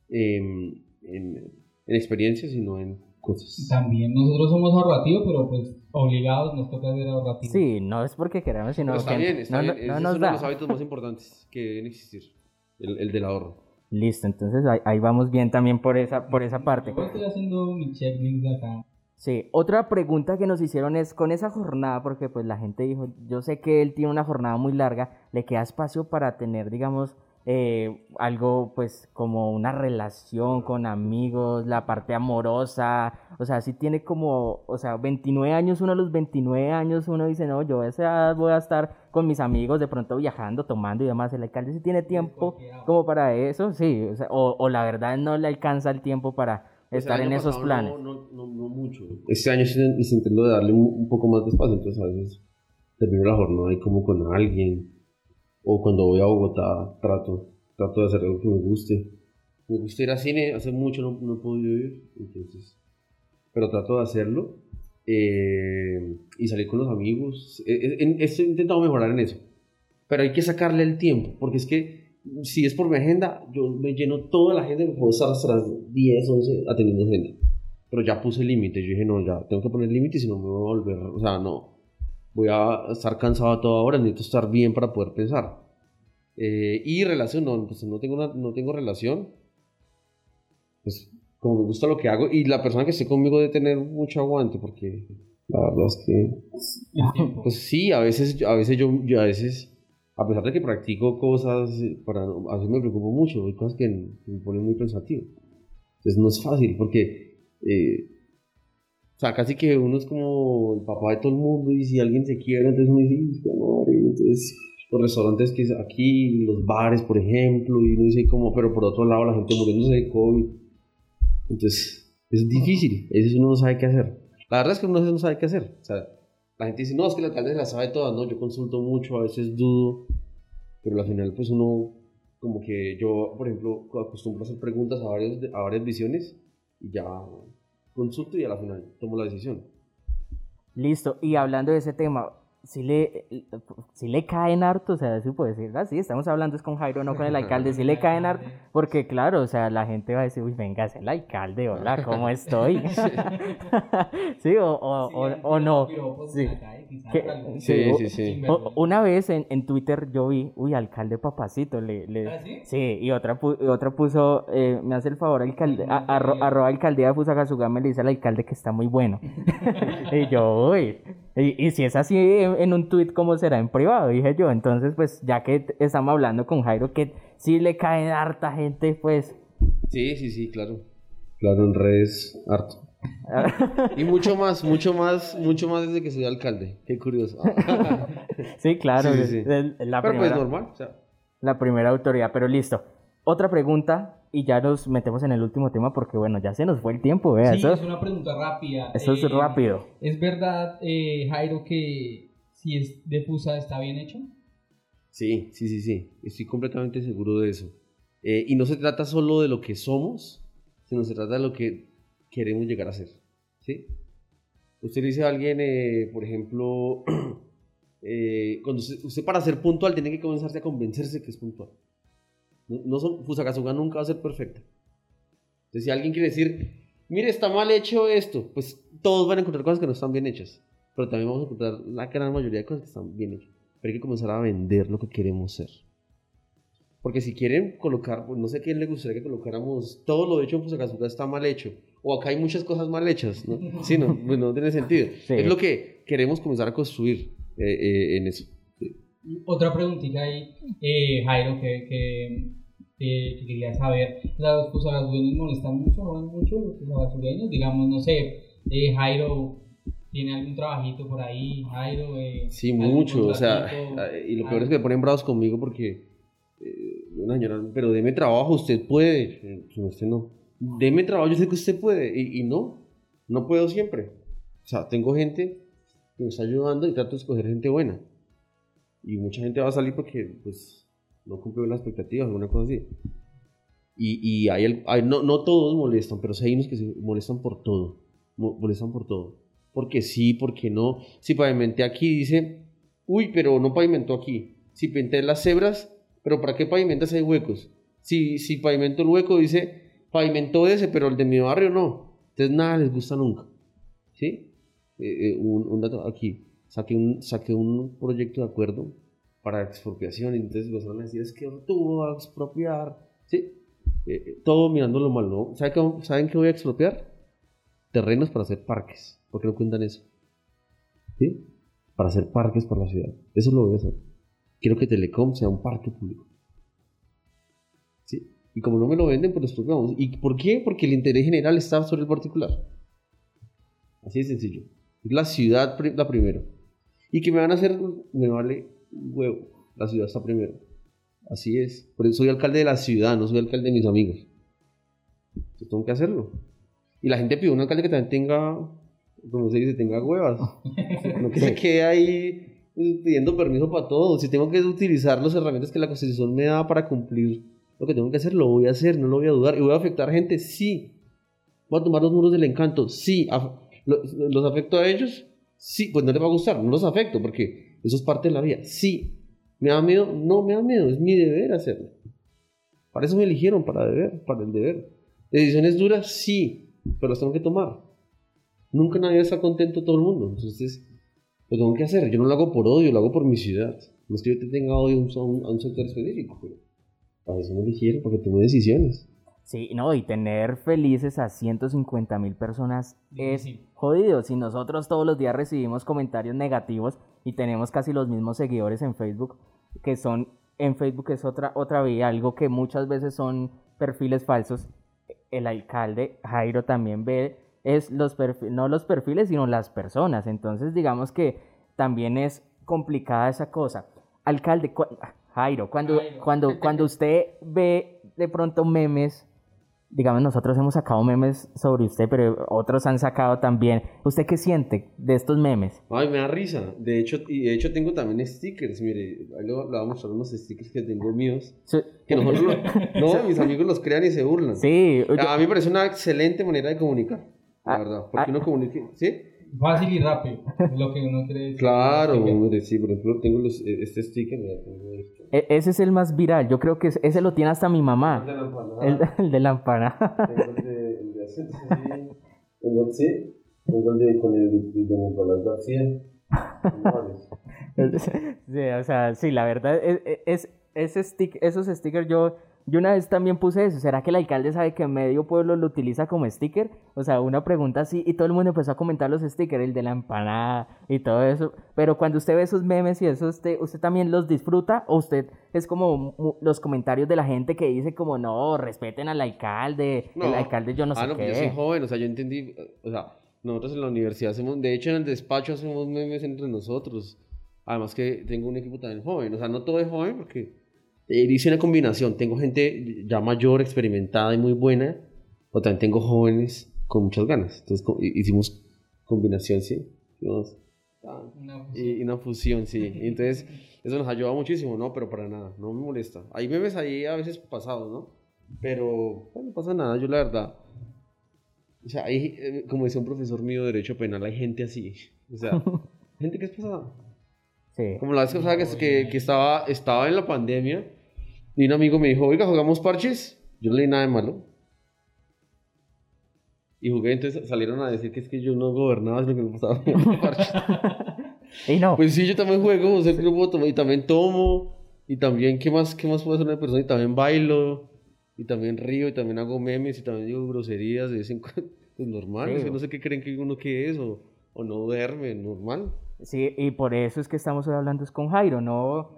[SPEAKER 3] en, en, en experiencias y no en cosas.
[SPEAKER 2] También nosotros somos ahorrativos, pero pues obligados nos toca ser ahorrativos.
[SPEAKER 1] Sí, no es porque queramos, sino
[SPEAKER 3] Pero está
[SPEAKER 1] que
[SPEAKER 3] bien, está
[SPEAKER 1] no,
[SPEAKER 3] bien.
[SPEAKER 1] no-
[SPEAKER 3] Ese
[SPEAKER 1] no
[SPEAKER 3] es
[SPEAKER 1] nos
[SPEAKER 3] uno de los hábitos más importantes que deben existir. El, el del ahorro.
[SPEAKER 1] Listo, entonces ahí, ahí vamos bien también por esa, por esa parte.
[SPEAKER 2] Yo estoy haciendo mi checklist de acá.
[SPEAKER 1] Sí, otra pregunta que nos hicieron es con esa jornada, porque pues la gente dijo, yo sé que él tiene una jornada muy larga, le queda espacio para tener, digamos, eh, algo pues como una relación con amigos, la parte amorosa, o sea, sí tiene como, o sea, 29 años, uno a los 29 años uno dice, no, yo a esa edad voy a estar con mis amigos, de pronto viajando, tomando y demás, el alcalde sí tiene tiempo como para eso, sí, o, sea, o, o la verdad no le alcanza el tiempo para estar en esos planes.
[SPEAKER 3] No, no, no, no mucho. Este año intento de darle un, un poco más de espacio, entonces a veces termino la jornada ahí como con alguien. O cuando voy a Bogotá trato, trato de hacer algo que me guste. Me gusta ir al cine, hace mucho no, no he podido ir, entonces... Pero trato de hacerlo. eh, y salir con los amigos. Eh, en- Estoy intentando mejorar en eso. Pero hay que sacarle el tiempo, porque es que si es por mi agenda, yo me lleno toda la agenda y me puedo estar hasta las 10, 11 atendiendo agenda. Pero ya puse límites, yo dije, no, ya tengo que poner límites si no me voy a volver, o sea, no. Voy a estar cansado a toda hora, necesito estar bien para poder pensar. Eh, y relación, no, pues no tengo, una- no tengo relación. Pues como me gusta lo que hago y la persona que esté conmigo debe tener mucho aguante porque la verdad es que
[SPEAKER 2] tiempo.
[SPEAKER 3] pues sí, a veces, a veces yo, yo a veces, a pesar de que practico cosas, eh, para, a veces me preocupo mucho, hay cosas que me ponen muy pensativo. Entonces no es fácil porque, eh, o sea, casi que uno es como el papá de todo el mundo y si alguien se quiere, entonces uno dice, "Hijo de madre", entonces los restaurantes que es aquí, los bares, por ejemplo, y uno dice como, pero por otro lado la gente muriéndose de COVID. Entonces, es difícil, veces uno no sabe qué hacer. La verdad es que uno no sabe qué hacer. O sea, la gente dice, no, es que alcalde se la sabe todas, no, yo consulto mucho, a veces dudo, pero al final pues uno, como que yo, por ejemplo, acostumbro a hacer preguntas a, varios, a varias visiones y ya consulto y a la final tomo la decisión.
[SPEAKER 1] Listo, y hablando de ese tema, si le, si le caen harto, o sea, sí puede decir, ah, sí, estamos hablando es con Jairo, no con el alcalde, si le caen harto, porque claro, o sea, la gente va a decir, uy, venga, es el alcalde, hola, ¿cómo estoy? sí, o, o, o, o no. Sí. ¿Qué?
[SPEAKER 3] Sí, sí, sí.
[SPEAKER 1] o- una vez en, en Twitter yo vi, uy, alcalde papacito, le, le-
[SPEAKER 2] ¿Ah, sí?
[SPEAKER 1] sí, y otra, pu- y otra puso, eh, me hace el favor, alcalde, a- arro- arroba alcaldía de Fusagasugá me le dice al alcalde que está muy bueno. y yo, uy, Y, y si es así en, en un tweet, ¿cómo será en privado? Dije yo. Entonces, pues ya que estamos hablando con Jairo, que sí le cae harta gente, pues...
[SPEAKER 3] Sí, sí, sí, claro. Claro, en redes, harto. Y mucho más, mucho más, mucho más desde que soy alcalde. Qué curioso.
[SPEAKER 1] sí, claro.
[SPEAKER 3] Sí, sí,
[SPEAKER 1] es-
[SPEAKER 3] sí.
[SPEAKER 1] es la
[SPEAKER 3] Pero pues
[SPEAKER 1] primera-
[SPEAKER 3] normal. O sea,
[SPEAKER 1] La primera autoridad, pero listo. Otra pregunta y ya nos metemos en el último tema porque bueno, ya se nos fue el tiempo, vea,
[SPEAKER 2] Sí,
[SPEAKER 1] eso,
[SPEAKER 2] es una pregunta rápida.
[SPEAKER 1] eso es
[SPEAKER 2] Eh,
[SPEAKER 1] rápido.
[SPEAKER 2] ¿Es verdad, eh, Jairo, que si es de Fusa está bien hecho?
[SPEAKER 3] Sí, sí, sí, sí. Estoy completamente seguro de eso. Eh, y no se trata solo de lo que somos, sino se trata de lo que queremos llegar a ser. ¿Sí? Usted dice a alguien, eh, por ejemplo, eh, cuando usted, usted para ser puntual tiene que comenzarse a convencerse que es puntual. No, no son, nunca va a ser perfecta. Entonces, si alguien quiere decir, mire, está mal hecho esto, pues todos van a encontrar cosas que no están bien hechas. Pero también vamos a encontrar la gran mayoría de cosas que están bien hechas. Pero hay que comenzar a vender lo que queremos ser. Porque si quieren colocar, pues no sé quién le gustaría que colocáramos todo lo hecho en Fusagasugá está mal hecho. O acá hay muchas cosas mal hechas, ¿no? Sí, no, pues no tiene sentido.
[SPEAKER 1] Sí.
[SPEAKER 3] Es lo que queremos comenzar a construir eh, eh, en eso.
[SPEAKER 2] Otra preguntita ahí, eh, Jairo, que, que, que- que quería saber. ¿Los fusagasureños molestan mucho, mucho los fusagasureños? Digamos, no sé, eh, Jairo tiene algún trabajito por ahí, Jairo. Eh,
[SPEAKER 3] Sí, mucho, o sea, eh, y lo peor es
[SPEAKER 2] algo.
[SPEAKER 3] que me ponen bravos conmigo porque, eh, una señora, pero deme trabajo, usted puede, Eh, no, usted no, deme trabajo, yo sé que usted puede, y, y no, no puedo siempre, o sea, tengo gente que me está ayudando y trato de escoger gente buena, y mucha gente va a salir porque, pues, no cumplió las expectativas, alguna cosa así, y, y hay, el- hay- no, no todos molestan, pero sí hay unos que se molestan por todo, mo- molestan por todo, porque sí, porque no, si pavimenté aquí, dice, uy, pero no pavimentó aquí, si pinté las cebras, pero ¿para qué pavimentas hay huecos? Si, si pavimento el hueco, dice, pavimentó ese, pero el de mi barrio no, entonces nada les gusta nunca, ¿sí? Eh, eh, un, un dato aquí, saqué un, saqué un proyecto de acuerdo para expropiación y entonces van a decir, es que tú vas a expropiar, ¿sí? Eh, eh, todo mirando lo malo, ¿no? ¿Sabe qué- ¿Saben qué voy a expropiar? Terrenos para hacer parques, ¿por qué no cuentan eso? ¿Sí? Para hacer parques para la ciudad, eso lo voy a hacer. Quiero que Telecom sea un parque público. ¿Sí? Y como no me lo venden, pues lo. ¿Y por qué? Porque el interés general está sobre el particular. Así de sencillo. Es la ciudad la primero. Y que me van a hacer, me vale un huevo. La ciudad está primero. Así es. Por eso soy alcalde de la ciudad, no soy alcalde de mis amigos. Tengo que hacerlo. Y la gente pide un alcalde que también tenga, como se dice, tenga huevas. No que se quede ahí eh, pidiendo permiso para todo. Si tengo que utilizar las herramientas que la Constitución me da para cumplir lo que tengo que hacer, lo voy a hacer, no lo voy a dudar. ¿Y voy a afectar gente? Sí. ¿Voy a tomar los muros del encanto? Sí. Af- ¿Lo- ¿Los afecto a ellos? Sí. Pues no les va a gustar, no los afecto porque eso es parte de la vida. Sí. ¿Me da miedo? No me da miedo, es mi deber hacerlo. Para eso me eligieron, para deber, para el deber. ¿Decisiones duras? Sí, pero las tengo que tomar. Nunca nadie está contento todo el mundo. Entonces, lo tengo que hacer. Yo no lo hago por odio, lo hago por mi ciudad. No es que yo te tenga odio a un sector específico, pero para eso me eligieron, para que tome decisiones.
[SPEAKER 1] Sí, no, y tener felices a 150 mil personas es jodido. Si nosotros todos los días recibimos comentarios negativos y tenemos casi los mismos seguidores en Facebook, que son, en Facebook es otra, otra vía, algo que muchas veces son perfiles falsos. El alcalde Jairo también ve, es los perfi- no los perfiles, sino las personas. Entonces, digamos que también es complicada esa cosa. Alcalde, cu- Jairo, cuando,
[SPEAKER 2] Jairo.
[SPEAKER 1] cuando, cuando usted ve de pronto memes digamos, nosotros hemos sacado memes sobre usted, pero otros han sacado también. ¿Usted qué siente de estos memes?
[SPEAKER 3] Ay, me da risa. De hecho, y de hecho tengo también stickers. Mire, ahí le voy le voy a mostrar unos stickers que tengo míos.
[SPEAKER 1] Sí,
[SPEAKER 3] Que nosotros, lo- no, mis amigos los crean y se burlan.
[SPEAKER 1] sí, yo-
[SPEAKER 3] A mí me parece una excelente manera de comunicar. La
[SPEAKER 1] Ah,
[SPEAKER 3] verdad. Porque
[SPEAKER 1] ah.
[SPEAKER 3] uno. ¿Sí?
[SPEAKER 2] Fácil y rápido, es lo que uno cree.
[SPEAKER 3] Claro,
[SPEAKER 2] Sí, que-
[SPEAKER 3] hombre, sí, por ejemplo, tengo los, eh, este sticker. mira, tengo esto.
[SPEAKER 1] e- ese es el más viral. Yo creo que es- ese lo tiene hasta mi
[SPEAKER 3] El de
[SPEAKER 1] mamá.
[SPEAKER 3] la empanada,
[SPEAKER 1] El, el de la empanada.
[SPEAKER 3] tengo el de, el de hacer, sí, tengo, el de con el de, de Nicolás García. Tengo varios.
[SPEAKER 1] sí, o sea, sí, la verdad, es, es- ese stick, esos stickers yo Yo una vez también puse eso, ¿será que el alcalde sabe que medio pueblo lo utiliza como sticker? O sea, una pregunta así y todo el mundo empezó a comentar los stickers, el de la empanada y todo eso. Pero cuando usted ve esos memes y eso, ¿usted, usted también los disfruta o usted es como los comentarios de la gente que dice como, no, respeten al alcalde, el alcalde yo no
[SPEAKER 3] ah,
[SPEAKER 1] sé
[SPEAKER 3] no,
[SPEAKER 1] qué.
[SPEAKER 3] Yo soy joven, o sea, yo entendí, o sea, nosotros en la universidad hacemos, de hecho en el despacho hacemos memes entre nosotros. Además que tengo un equipo también joven, o sea, no todo es joven porque eh, hice una combinación. Tengo gente ya mayor, experimentada y muy buena, o también tengo jóvenes con muchas ganas. Entonces hicimos combinación, sí. y una fusión, sí. entonces eso nos ayuda muchísimo, ¿no? Pero para nada, no me molesta. Hay memes ahí a veces pasados, ¿no? Pero no pasa nada, yo la verdad. O sea, hay, eh, como decía un profesor mío de Derecho Penal, hay gente así. O sea, gente que es pasada. Sí. Como la vez que, que, que, estaba, estaba en la pandemia y un amigo me dijo, oiga, ¿jugamos parches? Yo no leí nada de malo. Y jugué, entonces salieron a decir que es que yo no gobernaba, sino que me pasaba parches. y no. Pues sí, yo también juego, o grupo, y también tomo, y también, ¿qué más, qué más puede hacer una persona? Y también bailo, y también río, y también hago memes, y también digo groserías de vez en cuando. Pues normal, es que no sé qué creen que uno que es, o, o no duerme, normal.
[SPEAKER 1] Sí, y por eso es que estamos hoy hablando es con Jairo, no,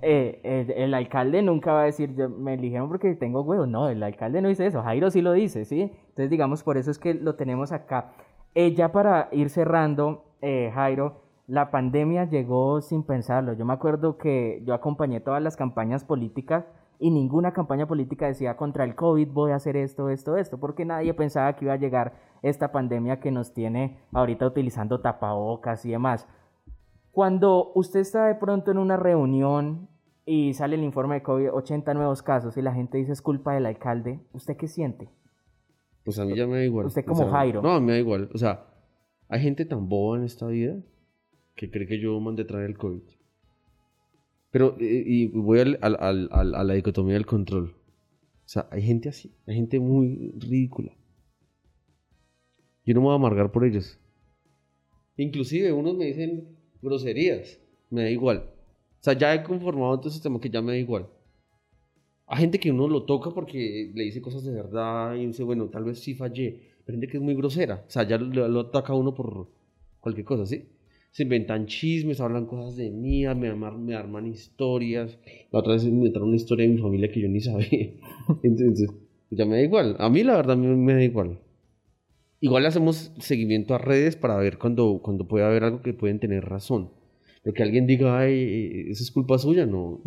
[SPEAKER 1] eh, el, alcalde nunca va a decir, me eligieron porque tengo huevos, no, el alcalde no dice eso, Jairo sí lo dice, ¿sí? Entonces, digamos, por eso es que lo tenemos acá. Eh, ya para ir cerrando, eh, Jairo, la pandemia llegó sin pensarlo. Yo me acuerdo que yo acompañé todas las campañas políticas y ninguna campaña política decía contra el COVID voy a hacer esto, esto, esto, porque nadie pensaba que iba a llegar esta pandemia que nos tiene ahorita utilizando tapabocas y demás. Cuando usted está de pronto en una reunión y sale el informe de COVID, 80 nuevos casos y la gente dice es culpa del alcalde, ¿usted qué siente?
[SPEAKER 3] Pues a mí ya me da igual.
[SPEAKER 1] Usted como Jairo.
[SPEAKER 3] No, me da igual. O sea, hay gente tan boba en esta vida que cree que yo mandé traer el COVID. Pero, eh, y voy al, al, al, a la dicotomía del control. O sea, hay gente así, hay gente muy ridícula. Yo no me voy a amargar por ellos. Inclusive unos me dicen groserías, me da igual. O sea, ya he conformado este sistema que ya me da igual. Hay gente que uno lo toca porque le dice cosas de verdad y dice, bueno, tal vez sí fallé. Pero gente que es muy grosera. O sea, ya lo, lo ataca uno por cualquier cosa, ¿sí? se inventan chismes, hablan cosas de mí, me, me arman historias. La otra vez me inventaron una historia de mi familia que yo ni sabía. Entonces, ya me da igual. A mí la verdad me, me da igual. Igual hacemos seguimiento a redes para ver cuando, cuando puede haber algo que pueden tener razón. Pero que alguien diga, ay, eh, eso es culpa suya, no.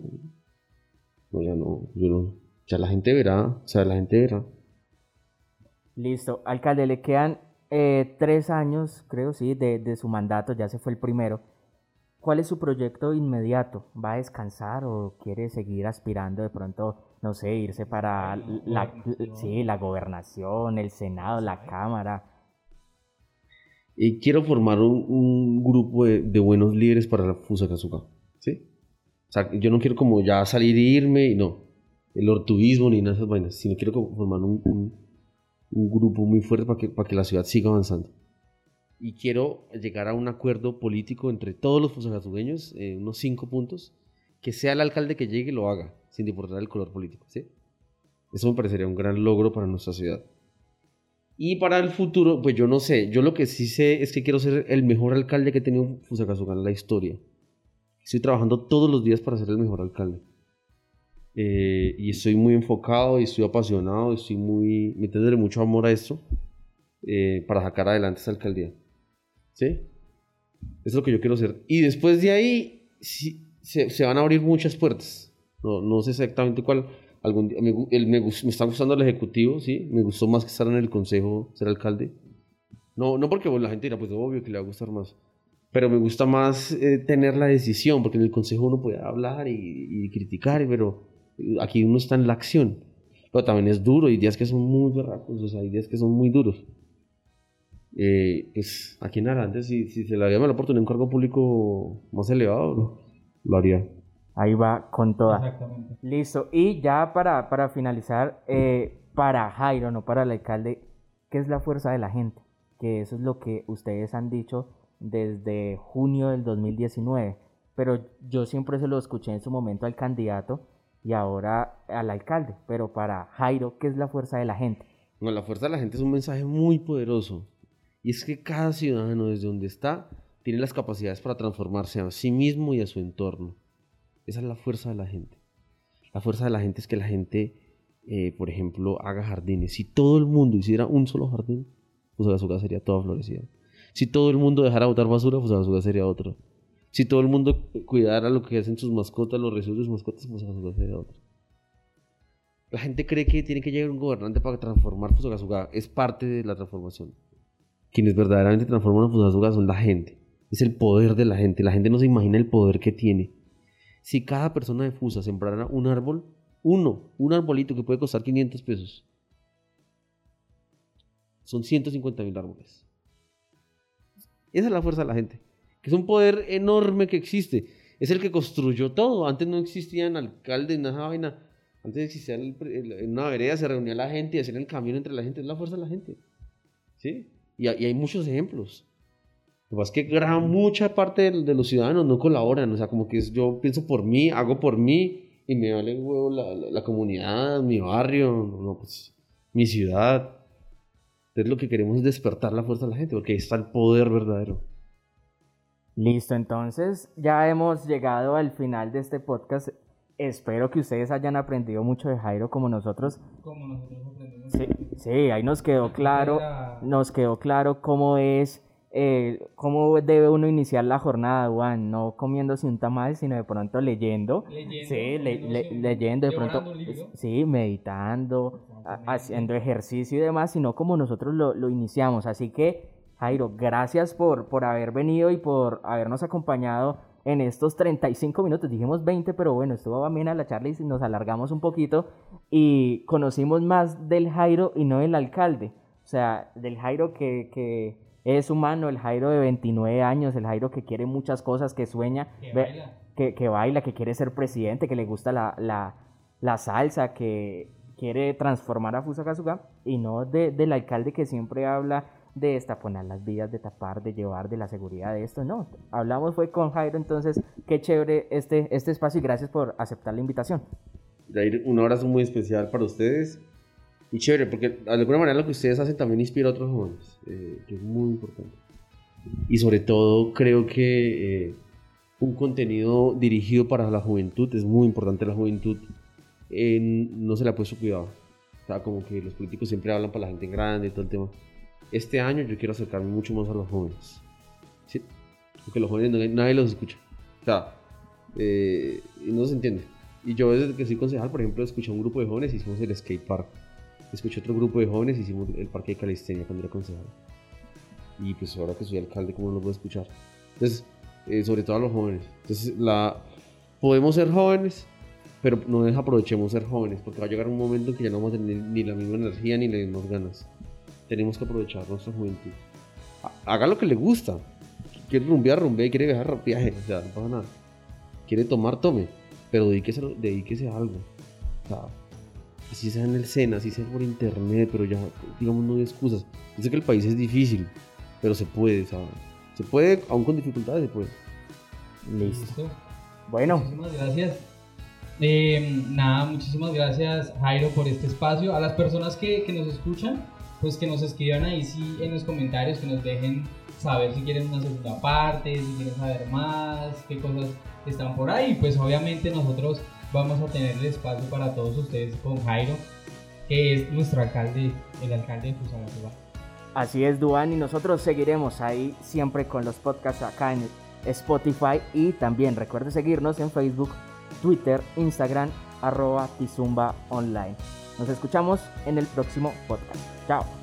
[SPEAKER 3] No, ya no, yo no. Ya la gente verá, o sea, la gente verá.
[SPEAKER 1] Listo. Alcalde, le quedan eh, tres años, creo, sí, de, su mandato, ya se fue el primero. ¿Cuál es su proyecto inmediato? ¿Va a descansar o quiere seguir aspirando de pronto, no sé, irse para la, sí, la gobernación, el Senado, la Cámara?
[SPEAKER 3] Y quiero formar un, grupo de, buenos líderes para la Fusacasuca, ¿sí? O sea, yo no quiero como ya salir e irme y no, el ortuismo ni nada de esas vainas, sino quiero formar un un grupo muy fuerte para que, para que la ciudad siga avanzando. Y quiero llegar a un acuerdo político entre todos los fusagasugueños, eh, unos cinco puntos, que sea el alcalde que llegue lo haga, sin importar el color político. ¿sí? Eso me parecería un gran logro para nuestra ciudad. Y para el futuro, pues yo no sé. Yo lo que sí sé es que quiero ser el mejor alcalde que ha tenido Fusagasugá en la historia. Estoy trabajando todos los días para ser el mejor alcalde. Eh, y estoy muy enfocado y estoy apasionado, estoy muy, metiéndole mucho amor a esto eh, para sacar adelante esta alcaldía. ¿Sí? Es lo que yo quiero hacer. Y después de ahí se, se, van a abrir muchas puertas. No, no sé exactamente cuál. Algún día, me, me, me, está gustando el ejecutivo, ¿sí? Me gustó más que estar en el consejo, ser alcalde. No, no porque la gente dirá, pues obvio que le va a gustar más. Pero me gusta más eh, tener la decisión, porque en el consejo uno puede hablar y, y criticar, pero aquí uno está en la acción, pero también es duro, hay días que son muy berracos, hay días que son muy duros. Eh, pues aquí en adelante, si, si se le había la oportunidad un cargo público más elevado, lo haría.
[SPEAKER 1] Ahí va con toda. Listo. Y ya para, para finalizar, eh, para Jairo, no para el alcalde, ¿qué es la fuerza de la gente? Que eso es lo que ustedes han dicho desde junio del 2019. Pero yo siempre se lo escuché en su momento al candidato y ahora al alcalde. Pero para Jairo, ¿qué es la fuerza de la gente?
[SPEAKER 3] No, la fuerza de la gente es un mensaje muy poderoso. Y es que cada ciudadano desde donde está tiene las capacidades para transformarse a sí mismo y a su entorno. Esa es la fuerza de la gente. La fuerza de la gente es que la gente, eh, por ejemplo, haga jardines. Si todo el mundo hiciera un solo jardín, pues sería toda florecida. Si todo el mundo dejara botar basura, pues sería otra. Si todo el mundo cuidara lo que hacen sus mascotas, los residuos de sus mascotas, pues casa sería otra. La gente cree que tiene que llegar un gobernante para transformar Fusagasugá. Es parte de la transformación. Quienes verdaderamente transforman a Fusagasugá son la gente. Es el poder de la gente. La gente no se imagina el poder que tiene. Si cada persona de Fusa sembrara un árbol, uno, un arbolito que puede costar 500 pesos, son 150 mil árboles. Esa es la fuerza de la gente. Que es un poder enorme que existe. Es el que construyó todo. Antes no existían alcaldes, nada vaina. Antes existía en una vereda, se reunía la gente y hacían el camino entre la gente. Es la fuerza de la gente. ¿Sí? Y, hay muchos ejemplos. Lo que pasa es que gran, mucha parte de, los ciudadanos no colaboran. O sea, como que yo pienso por mí, hago por mí y me vale huevo la, la, comunidad, mi barrio, no, pues, mi ciudad. Entonces lo que queremos es despertar la fuerza de la gente, porque ahí está el poder verdadero.
[SPEAKER 1] Listo, entonces ya hemos llegado al final de este podcast. Espero que ustedes hayan aprendido mucho de Jairo como nosotros.
[SPEAKER 2] Como nosotros aprendimos.
[SPEAKER 1] Sí, sí ahí nos quedó claro, nos quedó claro cómo es eh, cómo debe uno iniciar la jornada, Juan, no comiéndose un tamal, sino de pronto leyendo,
[SPEAKER 2] leyendo
[SPEAKER 1] sí, leyendo, de pronto, sí, meditando, haciendo ejercicio y demás, sino como nosotros lo, lo, iniciamos. Así que, Jairo, gracias por, por haber venido y por habernos acompañado en estos 35 minutos, dijimos 20, pero bueno, estuvo bien a la charla y nos alargamos un poquito y conocimos más del Jairo y no del alcalde, o sea, del Jairo que... que es humano, el Jairo de 29 años, el Jairo que quiere muchas cosas, que sueña,
[SPEAKER 2] que baila,
[SPEAKER 1] que, baila, que quiere ser presidente, que le gusta la, la, la salsa, que quiere transformar a Fusagasugá y no de, del alcalde que siempre habla de estaponar las vías, de tapar, de llevar, de la seguridad de esto. No, hablamos fue con Jairo, entonces qué chévere este, este espacio y gracias por aceptar la invitación.
[SPEAKER 3] Jair, un abrazo muy especial para ustedes y chévere, porque de alguna manera lo que ustedes hacen también inspira a otros jóvenes, eh, que es muy importante. Y sobre todo creo que eh, un contenido dirigido para la juventud es muy importante. La juventud no se le ha puesto cuidado. O sea, como que los políticos siempre hablan para la gente grande y todo el tema. Este año yo quiero acercarme mucho más a los jóvenes. ¿sí? Porque los jóvenes nadie los escucha. O sea, eh, no se entiende. Y yo desde que soy concejal, por ejemplo, escuché a un grupo de jóvenes y hicimos el skate park escuché otro grupo de jóvenes, hicimos el parque de calistenia cuando era concejal. Y pues ahora que soy alcalde, ¿cómo no lo puedo escuchar? Entonces, eh, sobre todo a los jóvenes. Entonces, la, podemos ser jóvenes, pero no desaprovechemos ser jóvenes, porque va a llegar un momento en que ya no vamos a tener ni la misma energía ni las mismas ganas. Tenemos que aprovechar nuestra juventud. Haga lo que le gusta. Quiere rumbear, rumbea, quiere viajar, viaje, o sea, no pasa nada. Quiere tomar, tome, pero dedíquese, dedíquese a algo. O sea, así sea en el SENA, así sea por internet, pero ya, digamos, no hay excusas. Yo sé que el país es difícil, pero se puede, ¿sabes? Se puede, aún con dificultades, se puede.
[SPEAKER 1] Listo. Bueno.
[SPEAKER 2] Muchísimas gracias. Eh, nada, muchísimas gracias Jairo por este espacio. A las personas que, que, nos escuchan, pues que nos escriban ahí sí en los comentarios, que nos dejen saber si quieren una segunda parte, si quieren saber más, qué cosas están por ahí. Pues obviamente nosotros vamos a tener el espacio para todos ustedes con Jairo, que es nuestro alcalde, el alcalde de Fusagasugá.
[SPEAKER 1] Así es, Duan, y nosotros seguiremos ahí siempre con los podcasts acá en Spotify y también recuerde seguirnos en Facebook, Twitter, Instagram, arroba Tizumba Online. Nos escuchamos en el próximo podcast. Chao.